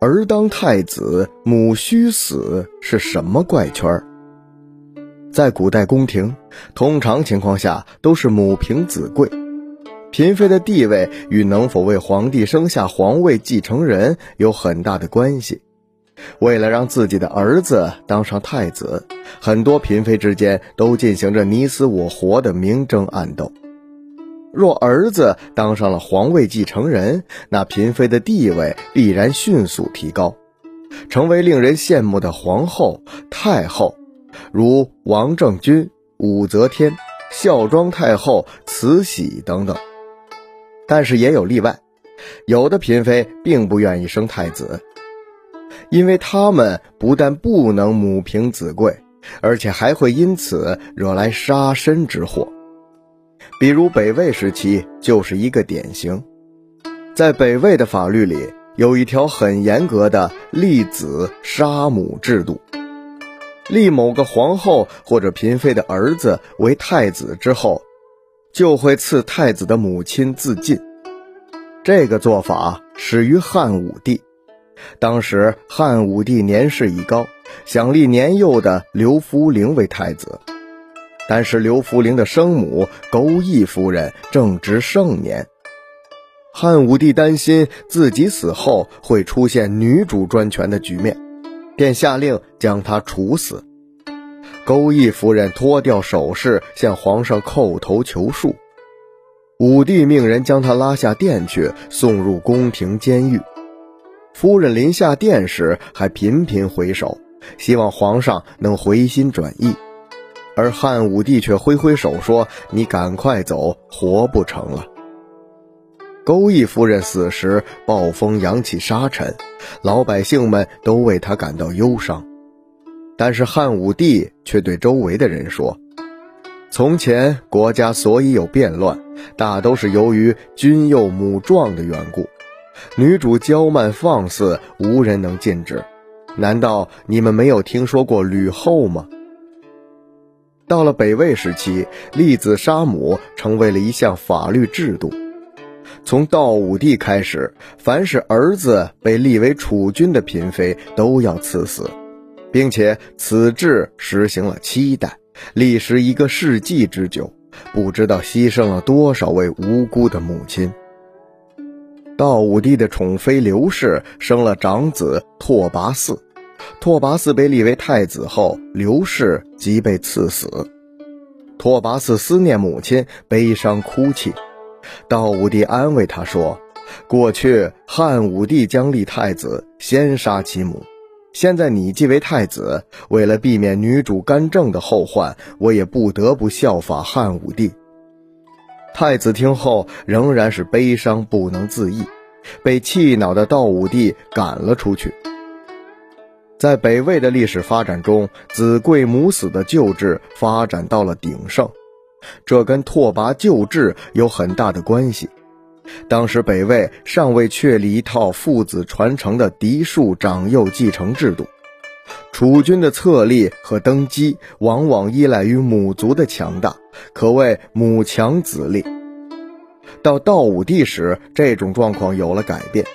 儿当太子，母须死是什么怪圈儿？在古代宫廷，通常情况下都是母凭子贵，嫔妃的地位与能否为皇帝生下皇位继承人有很大的关系。为了让自己的儿子当上太子，很多嫔妃之间都进行着你死我活的明争暗斗。若儿子当上了皇位继承人，那嫔妃的地位必然迅速提高，成为令人羡慕的皇后、太后，如王政君、武则天、孝庄太后、慈禧等等。但是也有例外，有的嫔妃并不愿意生太子，因为他们不但不能母凭子贵，而且还会因此惹来杀身之祸。比如北魏时期就是一个典型，在北魏的法律里有一条很严格的立子杀母制度，立某个皇后或者嫔妃的儿子为太子之后，就会赐太子的母亲自尽。这个做法始于汉武帝，当时汉武帝年事已高，想立年幼的刘弗陵为太子。但是刘弗陵的生母钩弋夫人正值盛年，汉武帝担心自己死后会出现女主专权的局面，便下令将她处死。钩弋夫人脱掉首饰向皇上叩头求恕，武帝命人将她拉下殿去，送入宫廷监狱。夫人临下殿时还频频回首，希望皇上能回心转意。而汉武帝却挥挥手说：“你赶快走，活不成了。”钩弋夫人死时，暴风扬起沙尘，老百姓们都为她感到忧伤。但是汉武帝却对周围的人说：“从前国家所以有变乱，大都是由于君幼母壮的缘故，女主娇慢放肆，无人能禁止。难道你们没有听说过吕后吗？”到了北魏时期，立子杀母成为了一项法律制度。从道武帝开始，凡是儿子被立为储君的嫔妃都要赐死，并且此制实行了七代，历时一个世纪之久，不知道牺牲了多少位无辜的母亲。道武帝的宠妃刘氏生了长子拓跋嗣。拓跋嗣被立为太子后，刘氏即被赐死。拓跋嗣思念母亲，悲伤哭泣。道武帝安慰他说：“过去汉武帝将立太子，先杀其母。现在你继为太子，为了避免女主干政的后患，我也不得不效法汉武帝。”太子听后仍然是悲伤不能自抑，被气恼的道武帝赶了出去。在北魏的历史发展中，子贵母死的旧制发展到了鼎盛，这跟拓跋旧制有很大的关系。当时北魏尚未确立一套父子传承的嫡庶长幼继承制度，储君的册立和登基往往依赖于母族的强大，可谓母强子立。到道武帝时，这种状况有了改变。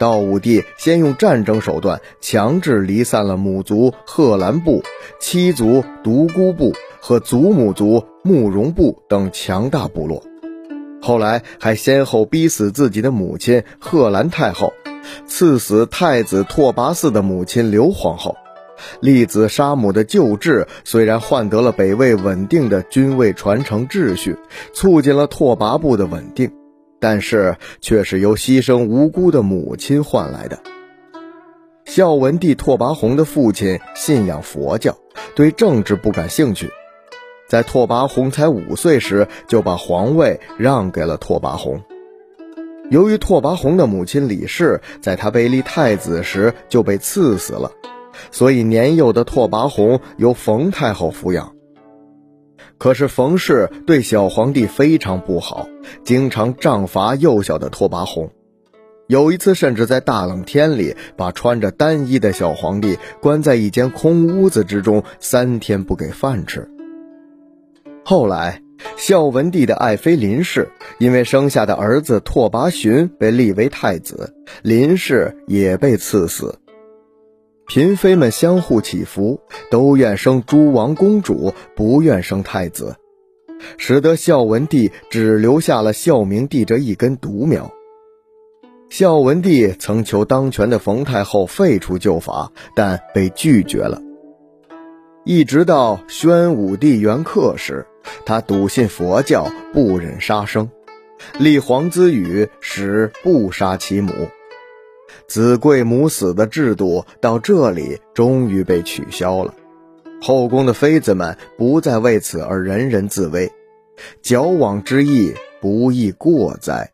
道武帝先用战争手段强制离散了母族贺兰部、妻族独孤部和祖母族慕容部等强大部落，后来还先后逼死自己的母亲贺兰太后，赐死太子拓跋嗣的母亲刘皇后。立子杀母的旧制虽然换得了北魏稳定的君位传承秩序，促进了拓跋部的稳定。但是却是由牺牲无辜的母亲换来的。孝文帝拓跋宏的父亲信仰佛教，对政治不感兴趣，在拓跋宏才五岁时就把皇位让给了拓跋宏。由于拓跋宏的母亲李氏在他被立太子时就被赐死了，所以年幼的拓跋宏由冯太后抚养。可是冯氏对小皇帝非常不好，经常杖罚幼小的拓跋宏。有一次，甚至在大冷天里，把穿着单衣的小皇帝关在一间空屋子之中，三天不给饭吃。后来，孝文帝的爱妃林氏，因为生下的儿子拓跋寻被立为太子，林氏也被赐死。嫔妃们相互祈福，都愿生诸王公主，不愿生太子，使得孝文帝只留下了孝明帝这一根独苗。孝文帝曾求当权的冯太后废除旧法，但被拒绝了。一直到宣武帝元恪时，他笃信佛教，不忍杀生，立皇子宇使不杀其母。子贵母死的制度到这里终于被取消了，后宫的妃子们不再为此而人人自危，矫枉之意不亦过哉？